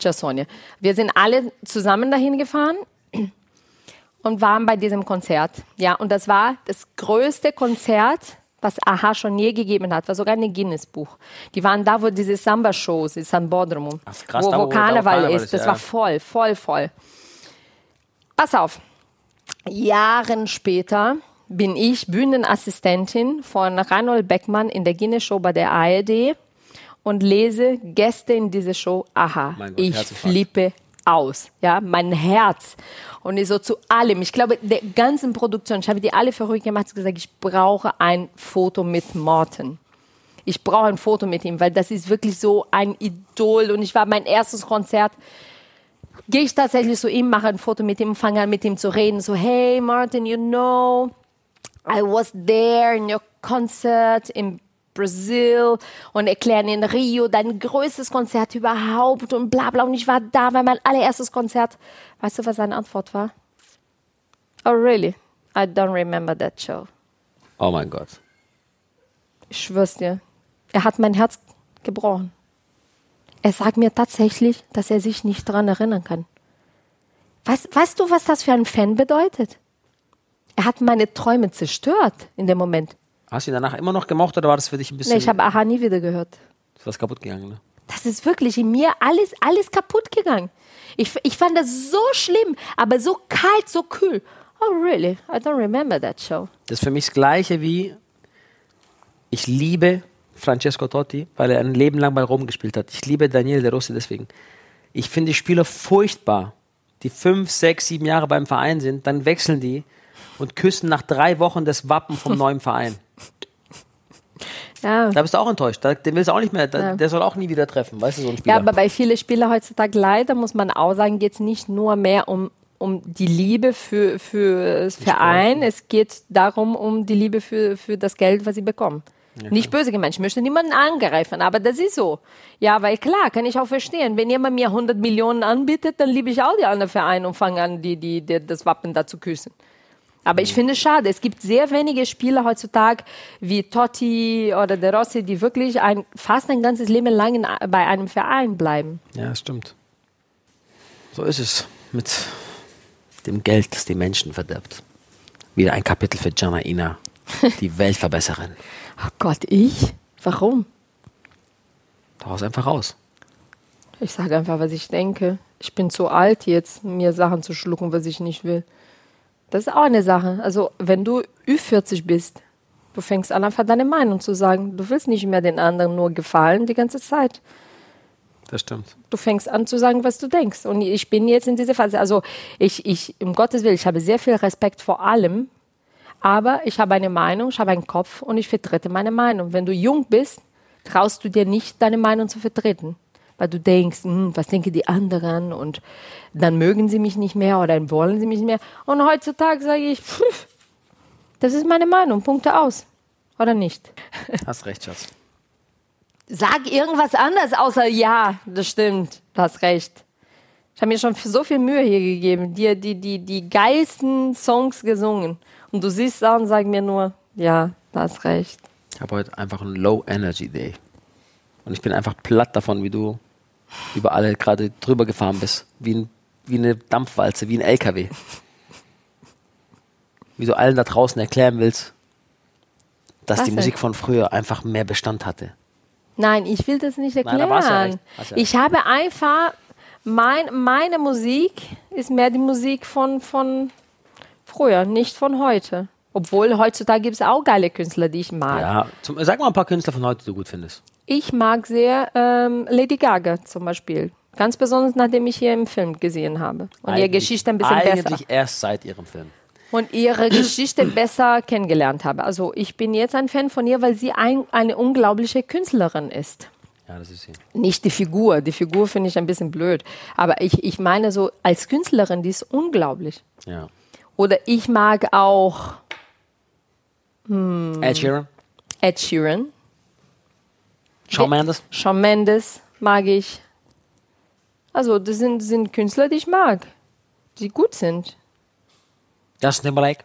[SPEAKER 1] Jasonia. Wir sind alle zusammen dahin gefahren und waren bei diesem Konzert. Ja, und das war das größte Konzert, was Aha schon je gegeben hat. War sogar ein Guinness-Buch. Die waren da, wo diese Samba-Shows ist, an Bodrum. Wo, wo Karneval
[SPEAKER 2] Karneval
[SPEAKER 1] ist.
[SPEAKER 2] ist,
[SPEAKER 1] Das
[SPEAKER 2] ja.
[SPEAKER 1] war voll, voll, voll. Pass auf. Jahren später bin ich Bühnenassistentin von Reinhold Beckmann in der Guinness-Show bei der ARD und lese Gäste in diese Show. Aha,
[SPEAKER 2] Gott,
[SPEAKER 1] ich flippe aus. Ja, mein Herz. Und ich so zu allem. Ich glaube, der ganzen Produktion, ich habe die alle verrückt gemacht, gesagt, ich brauche ein Foto mit Morten. Ich brauche ein Foto mit ihm, weil das ist wirklich so ein Idol. Und ich war mein erstes Konzert gehe ich tatsächlich zu ihm, mache ein Foto mit ihm, fange an mit ihm zu reden, so, hey Martin, you know, I was there in your concert in Brazil und erklären in Rio dein größtes Konzert überhaupt und bla bla und ich war da, war mein allererstes Konzert. Weißt du, was seine Antwort war? Oh really? I don't remember that show.
[SPEAKER 2] Oh mein Gott.
[SPEAKER 1] Ich schwör's dir. Er hat mein Herz gebrochen. Er sagt mir tatsächlich, dass er sich nicht daran erinnern kann. Weißt, weißt du, was das für einen Fan bedeutet? Er hat meine Träume zerstört in dem Moment.
[SPEAKER 2] Hast du ihn danach immer noch gemocht oder war das für dich ein bisschen
[SPEAKER 1] Nee, ich habe Aha nie wieder gehört.
[SPEAKER 2] ist was kaputt gegangen? Ne?
[SPEAKER 1] Das ist wirklich in mir alles, alles kaputt gegangen. Ich, ich fand das so schlimm, aber so kalt, so kühl. Oh, really? I don't remember that show.
[SPEAKER 2] Das ist für mich das Gleiche wie ich liebe Francesco Totti, weil er ein Leben lang bei Rom gespielt hat. Ich liebe Daniele De Rossi deswegen. Ich finde die Spieler furchtbar, die fünf, sechs, sieben Jahre beim Verein sind, dann wechseln die und küssen nach drei Wochen das Wappen vom <laughs> neuen Verein.
[SPEAKER 1] Ja.
[SPEAKER 2] Da bist du auch enttäuscht. Da, den willst du auch nicht mehr. Da,
[SPEAKER 1] Ja.
[SPEAKER 2] Der soll auch nie wieder treffen, weißt du, so ein Spieler.
[SPEAKER 1] Ja, aber bei vielen Spielern heutzutage leider muss man auch sagen, geht es nicht nur mehr um, um die Liebe für, für das Verein, es geht darum, um die Liebe für, für das Geld, was sie bekommen. Nicht böse gemeint, ich möchte niemanden angreifen, aber das ist so. Ja, weil klar, kann ich auch verstehen, wenn jemand mir 100 Millionen anbietet, dann liebe ich auch die anderen Vereine und fange an, die, die, die, das Wappen da zu küssen. Aber ich finde es schade. Es gibt sehr wenige Spieler heutzutage wie Totti oder De Rossi, die wirklich ein, fast ein ganzes Leben lang in, bei einem Verein bleiben.
[SPEAKER 2] Ja, stimmt. So ist es mit dem Geld, das die Menschen verdirbt. Wieder ein Kapitel für Jana Ina, <laughs> die Weltverbesserin.
[SPEAKER 1] Oh Gott, ich? Warum?
[SPEAKER 2] Da haust einfach raus.
[SPEAKER 1] Ich sage einfach, was ich denke. Ich bin zu alt jetzt, mir Sachen zu schlucken, was ich nicht will. Das ist auch eine Sache. Also, wenn du Ü40 bist, du fängst an, einfach deine Meinung zu sagen. Du willst nicht mehr den anderen nur gefallen die ganze Zeit.
[SPEAKER 2] Das stimmt.
[SPEAKER 1] Du fängst an zu sagen, was du denkst. Und ich bin jetzt in dieser Phase. Also, ich, ich, um Gottes Willen, ich habe sehr viel Respekt vor allem. Aber ich habe eine Meinung, ich habe einen Kopf und ich vertrete meine Meinung. Wenn du jung bist, traust du dir nicht, deine Meinung zu vertreten. Weil du denkst, hm, was denken die anderen und dann mögen sie mich nicht mehr oder dann wollen sie mich nicht mehr. Und heutzutage sage ich, pff, das ist meine Meinung, Punkte aus. Oder nicht? <laughs>
[SPEAKER 2] Hast recht, Schatz.
[SPEAKER 1] Sag irgendwas anderes außer ja, das stimmt, du hast recht. Ich habe mir schon so viel Mühe hier gegeben, dir die, die, die geilsten Songs gesungen. Und du siehst da und sag mir nur, ja, du hast recht.
[SPEAKER 2] Ich habe heute einfach einen Low Energy Day. Und ich bin einfach platt davon, wie du über alle gerade drüber gefahren bist. Wie, ein, wie eine Dampfwalze, wie ein LKW. Wie du allen da draußen erklären willst, dass
[SPEAKER 1] Was
[SPEAKER 2] die? Musik von früher einfach mehr Bestand hatte.
[SPEAKER 1] Nein, ich will das nicht
[SPEAKER 2] Nein,
[SPEAKER 1] erklären.
[SPEAKER 2] da du ja ja.
[SPEAKER 1] Ich habe einfach, mein, meine Musik ist mehr die Musik von, von früher, nicht von heute. Obwohl heutzutage gibt es auch geile Künstler, die ich mag.
[SPEAKER 2] Ja, zum, sag mal ein paar Künstler von heute, die du gut findest.
[SPEAKER 1] Ich mag sehr ähm, Lady Gaga zum Beispiel. Ganz besonders, nachdem ich hier im Film gesehen habe. Und ihre
[SPEAKER 2] Eigentlich-
[SPEAKER 1] Geschichte ein bisschen
[SPEAKER 2] Eigentlich
[SPEAKER 1] besser.
[SPEAKER 2] erst seit ihrem Film.
[SPEAKER 1] Und ihre <clears throat> Geschichte besser kennengelernt habe. Also ich bin jetzt ein Fan von ihr, weil sie ein, eine unglaubliche Künstlerin ist.
[SPEAKER 2] Ja, das ist sie.
[SPEAKER 1] Nicht die Figur. Die Figur finde ich ein bisschen blöd. Aber ich, ich meine so, als Künstlerin, die ist unglaublich.
[SPEAKER 2] Ja.
[SPEAKER 1] Oder ich mag auch
[SPEAKER 2] Ed Sheeran,
[SPEAKER 1] Ed Sheeran.
[SPEAKER 2] Shawn Mendes.
[SPEAKER 1] Shawn Mendes mag ich. Also das sind, sind Künstler, die ich mag. Die gut sind.
[SPEAKER 2] Justin Timberlake.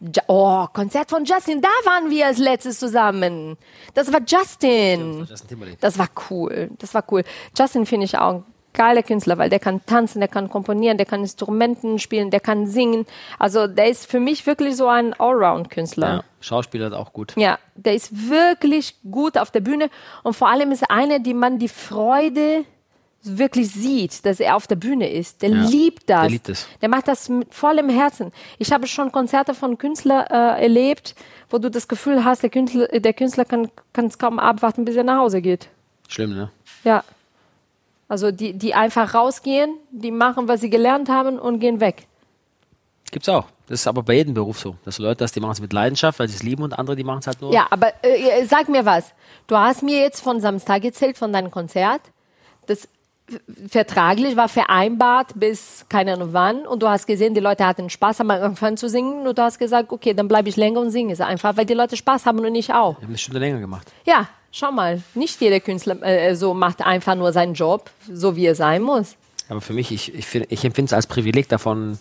[SPEAKER 1] Ja, oh, Konzert von Justin, da waren wir als letztes zusammen. Das war Justin.
[SPEAKER 2] Justin Timberlake.
[SPEAKER 1] Das war cool. Das war cool. Justin finde ich auch geiler Künstler, weil der kann tanzen, der kann komponieren, der kann Instrumenten spielen, der kann singen. Also der ist für mich wirklich so ein Allround-Künstler.
[SPEAKER 2] Ja, Schauspieler ist auch gut.
[SPEAKER 1] Ja, der ist wirklich gut auf der Bühne und vor allem ist er einer, die man die Freude wirklich sieht, dass er auf der Bühne ist. Der
[SPEAKER 2] Ja,
[SPEAKER 1] liebt das.
[SPEAKER 2] der liebt es.
[SPEAKER 1] Der macht das mit vollem Herzen. Ich habe schon Konzerte von Künstlern äh, erlebt, wo du das Gefühl hast, der Künstler, der Künstler kann es kaum abwarten, bis er nach Hause geht.
[SPEAKER 2] Schlimm, ne?
[SPEAKER 1] Ja. Also die, die einfach rausgehen, die machen, was sie gelernt haben und gehen weg.
[SPEAKER 2] Gibt's auch. Das ist aber bei jedem Beruf so. Dass Leute das, die machen es mit Leidenschaft, weil sie es lieben und andere, die machen es halt nur.
[SPEAKER 1] Ja, aber äh, sag mir was. Du hast mir jetzt von Samstag erzählt, von deinem Konzert. Das vertraglich war vereinbart bis keine Ahnung wann und du hast gesehen, die Leute hatten Spaß, haben angefangen zu singen und du hast gesagt, okay, dann bleibe ich länger und singe es einfach, weil die Leute Spaß haben und ich auch.
[SPEAKER 2] Wir haben eine Stunde länger gemacht.
[SPEAKER 1] Ja, schau mal, nicht jeder Künstler äh, so macht einfach nur seinen Job, so wie er sein muss.
[SPEAKER 2] Aber für mich, ich, ich, find- ich empfinde es als Privileg davon,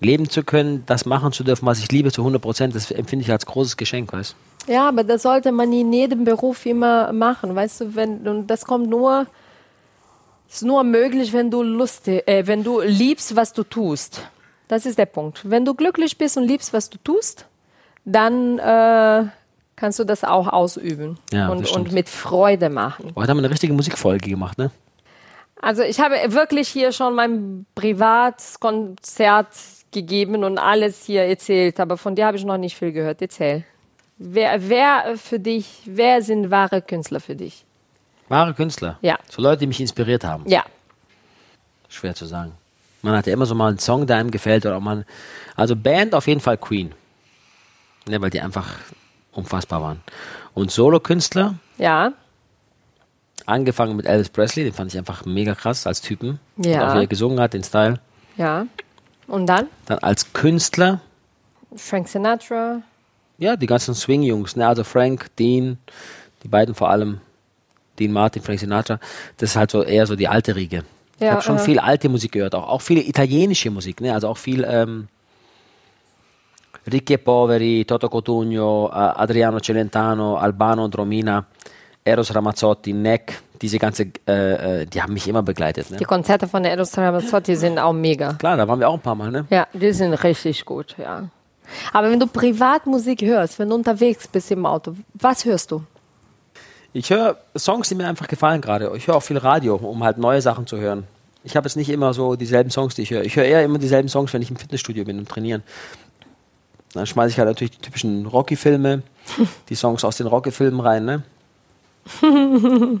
[SPEAKER 2] leben zu können, das machen zu dürfen, was ich liebe zu 100 Prozent, das empfinde ich als großes Geschenk, weißt
[SPEAKER 1] Ja, aber das sollte man in jedem Beruf immer machen, weißt du, wenn, und das kommt nur, ist nur möglich, wenn du Lust, äh, wenn du liebst, was du tust. Das ist der Punkt. Wenn du glücklich bist und liebst, was du tust, dann äh, kannst du das auch ausüben
[SPEAKER 2] Ja,
[SPEAKER 1] und, und mit Freude machen.
[SPEAKER 2] Heute haben wir eine richtige Musikfolge gemacht, ne?
[SPEAKER 1] Also ich habe wirklich hier schon mein Privatkonzert gegeben und alles hier erzählt, aber von dir habe ich noch nicht viel gehört. Erzähl. Wer, wer für dich, wer sind wahre Künstler für dich?
[SPEAKER 2] Wahre Künstler.
[SPEAKER 1] Ja.
[SPEAKER 2] So Leute, die mich inspiriert haben.
[SPEAKER 1] Ja.
[SPEAKER 2] Schwer zu sagen. Man hat ja immer so mal einen Song, der einem gefällt oder auch mal. Also Band auf jeden Fall Queen. Ne, weil die einfach unfassbar waren. Und Solo-Künstler,
[SPEAKER 1] Ja.
[SPEAKER 2] angefangen mit Elvis Presley, den fand ich einfach mega krass als Typen.
[SPEAKER 1] Ja.
[SPEAKER 2] Und auch wie er gesungen hat, den Style.
[SPEAKER 1] Ja. Und dann?
[SPEAKER 2] Dann als Künstler,
[SPEAKER 1] Frank Sinatra.
[SPEAKER 2] ja, die ganzen Swing-Jungs, ne? also Frank, Dean, die beiden vor allem, Dean Martin, Frank Sinatra, das ist halt so eher so die alte Riege. ich
[SPEAKER 1] Ja,
[SPEAKER 2] habe schon
[SPEAKER 1] ja.
[SPEAKER 2] viel alte Musik gehört, auch, auch viele italienische Musik, ne? also auch viel ähm, Ricchi e Poveri, Toto Cotugno, äh, Adriano Celentano, Albano Dromina, Eros Ramazzotti, Neck, diese ganze, äh, äh, die haben mich immer begleitet. Ne?
[SPEAKER 1] Die Konzerte von Eros Ramazzotti sind auch mega.
[SPEAKER 2] Klar, da waren wir auch ein paar Mal. Ne?
[SPEAKER 1] Ja, die sind richtig gut, ja. Aber wenn du Privatmusik hörst, wenn du unterwegs bist im Auto, was hörst du?
[SPEAKER 2] Ich höre Songs, die mir einfach gefallen gerade. Ich höre auch viel Radio, um halt neue Sachen zu hören. Ich habe jetzt nicht immer so dieselben Songs, die ich höre. Ich höre eher immer dieselben Songs, wenn ich im Fitnessstudio bin und trainieren. Dann schmeiße ich halt natürlich die typischen Rocky-Filme, <laughs> die Songs aus den Rocky-Filmen rein, ne? <laughs>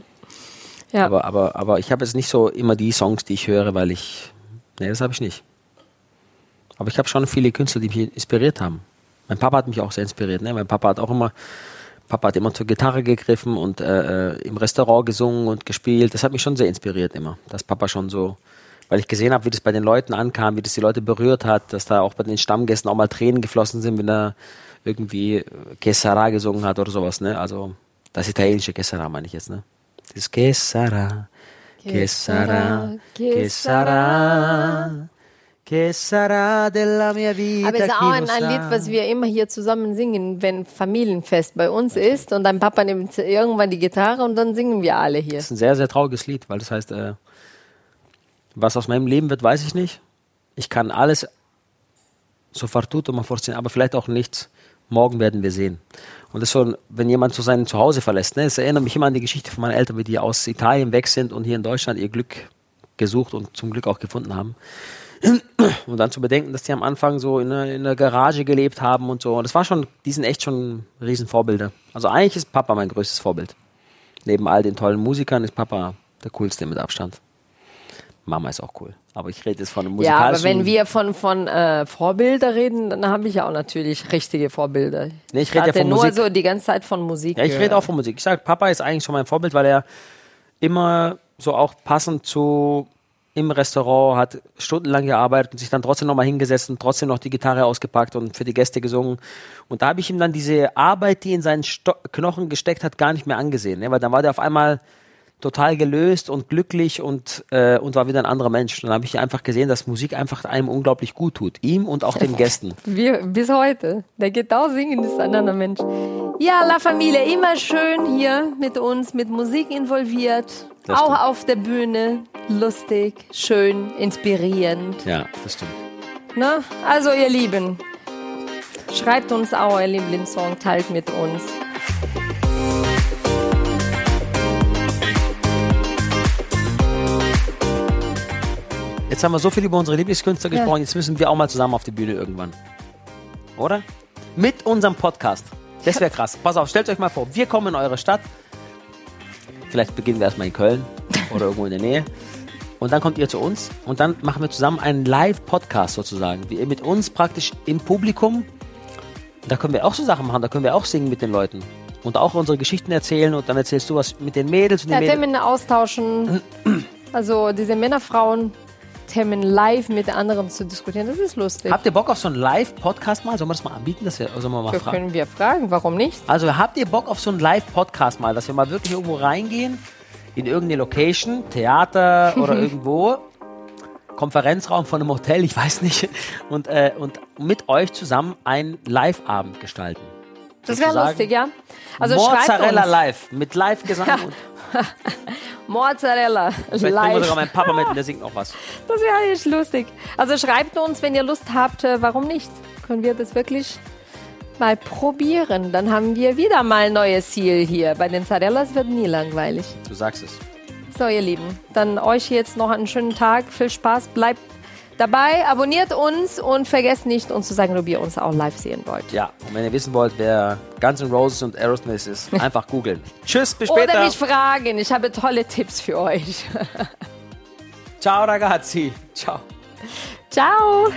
[SPEAKER 1] Ja.
[SPEAKER 2] Aber, aber, aber ich habe jetzt nicht so immer die Songs, die ich höre, weil ich. Nee, das habe ich nicht. Aber ich habe schon viele Künstler, die mich inspiriert haben. Mein Papa hat mich auch sehr inspiriert. Ne? Mein Papa hat auch immer, Papa hat immer zur Gitarre gegriffen und äh, äh, im Restaurant gesungen und gespielt. Das hat mich schon sehr inspiriert immer. Dass Papa schon so, weil ich gesehen habe, wie das bei den Leuten ankam, wie das die Leute berührt hat, dass da auch bei den Stammgästen auch mal Tränen geflossen sind, wenn er irgendwie äh, Que Sarà gesungen hat oder sowas. Ne? Also das italienische Que Sarà meine ich jetzt. Ne? Das Que Sarà, Que Que Sarà, della mia vita.
[SPEAKER 1] Aber es ist auch ein, ein. Lied, was wir immer hier zusammen singen, wenn Familienfest bei uns ist und dein Papa nimmt irgendwann die Gitarre und dann singen wir alle hier.
[SPEAKER 2] Das ist ein sehr, sehr trauriges Lied, weil das heißt, äh, was aus meinem Leben wird, weiß ich nicht. Ich kann alles so far tutto ma forse, aber vielleicht auch nichts. Morgen werden wir sehen. Und das ist so, wenn jemand so sein Zuhause verlässt, ne, es erinnert mich immer an die Geschichte von meinen Eltern, wie die aus Italien weg sind und hier in Deutschland ihr Glück gesucht und zum Glück auch gefunden haben. <clears throat> Und dann zu bedenken, dass die am Anfang so in einer, in einer Garage gelebt haben und so. Und das war schon, die sind echt schon Riesenvorbilder. Also eigentlich ist Papa mein größtes Vorbild. Neben all den tollen Musikern ist Papa der coolste mit Abstand. Mama ist auch cool. Aber ich rede jetzt von einem
[SPEAKER 1] Ja, aber
[SPEAKER 2] musikalischen...
[SPEAKER 1] wenn wir von, von äh, Vorbilder reden, dann habe ich ja auch natürlich richtige Vorbilder.
[SPEAKER 2] Nee, ich rede ja von
[SPEAKER 1] nur
[SPEAKER 2] Musik.
[SPEAKER 1] so die ganze Zeit von Musik.
[SPEAKER 2] Ja, ich rede auch von Musik. Ich sage, Papa ist eigentlich schon mein Vorbild, weil er immer so auch passend zu im Restaurant hat stundenlang gearbeitet und sich dann trotzdem nochmal hingesetzt und trotzdem noch die Gitarre ausgepackt und für die Gäste gesungen. Und da habe ich ihm dann diese Arbeit, die in seinen Sto Knochen gesteckt hat, gar nicht mehr angesehen. Ne? Weil dann war der auf einmal total gelöst und glücklich und, äh, und war wieder ein anderer Mensch. Und dann habe ich einfach gesehen, dass Musik einfach einem unglaublich gut tut. Ihm und auch den Gästen.
[SPEAKER 1] Wir, bis heute. Der geht auch singen, ist ein anderer Mensch. Ja, La Familie, immer schön hier mit uns, mit Musik involviert.
[SPEAKER 2] Das
[SPEAKER 1] auch
[SPEAKER 2] stimmt.
[SPEAKER 1] auf der Bühne. Lustig, schön, inspirierend.
[SPEAKER 2] Ja, das stimmt.
[SPEAKER 1] Ne? Also, ihr Lieben, schreibt uns auch euer Lieblingssong, teilt mit uns.
[SPEAKER 2] Jetzt haben wir so viel über unsere Lieblingskünstler
[SPEAKER 1] Ja.
[SPEAKER 2] gesprochen, jetzt müssen wir auch mal zusammen auf die Bühne irgendwann. Oder? Mit unserem Podcast. Das wäre krass. Pass auf, stellt euch mal vor, wir kommen in eure Stadt. Vielleicht beginnen wir erstmal in Köln oder irgendwo in der Nähe. Und dann kommt ihr zu uns und dann machen wir zusammen einen Live-Podcast sozusagen. Wie ihr mit uns praktisch im Publikum. Da können wir auch so Sachen machen, da können wir auch singen mit den Leuten. Und auch unsere Geschichten erzählen und dann erzählst du was mit den Mädels und den
[SPEAKER 1] Ja,
[SPEAKER 2] Mädels.
[SPEAKER 1] Themen austauschen. Also, diese Männer, Frauen, Themen live mit anderen zu diskutieren, das ist lustig.
[SPEAKER 2] Habt ihr Bock auf so einen Live-Podcast mal? Sollen wir das mal anbieten? Das wir, sollen wir mal
[SPEAKER 1] Das
[SPEAKER 2] fragen?
[SPEAKER 1] können wir fragen, warum nicht?
[SPEAKER 2] Also habt ihr Bock auf so einen Live-Podcast mal, dass wir mal wirklich irgendwo reingehen, in irgendeine Location, Theater <laughs> oder irgendwo Konferenzraum von einem Hotel, ich weiß nicht, und, äh, und mit euch zusammen einen Live-Abend gestalten.
[SPEAKER 1] Das wäre lustig, ja. Also
[SPEAKER 2] Mozzarella live, mit Live-Gesang. <laughs>
[SPEAKER 1] Ja. <laughs> Mozzarella
[SPEAKER 2] Vielleicht bringen wir
[SPEAKER 1] live.
[SPEAKER 2] sogar meinen Papa mit und der singt noch was. <laughs>
[SPEAKER 1] Das wäre echt lustig. Also schreibt uns, wenn ihr Lust habt, äh, warum nicht? Können wir das wirklich mal probieren? Dann haben wir wieder mal ein neues Ziel hier. Bei den Zarellas wird nie langweilig.
[SPEAKER 2] Du sagst es.
[SPEAKER 1] So, ihr Lieben, dann euch jetzt noch einen schönen Tag. Viel Spaß, bleibt dabei, abonniert uns und vergesst nicht, uns zu sagen, ob ihr uns auch live sehen wollt.
[SPEAKER 2] Ja, und wenn ihr wissen wollt, wer Guns N' Roses und Aerosmith ist, <laughs> einfach googeln. Tschüss, bis
[SPEAKER 1] Oder
[SPEAKER 2] später.
[SPEAKER 1] mich fragen, ich habe tolle Tipps für euch. <laughs>
[SPEAKER 2] Ciao, ragazzi. Ciao.
[SPEAKER 1] Ciao!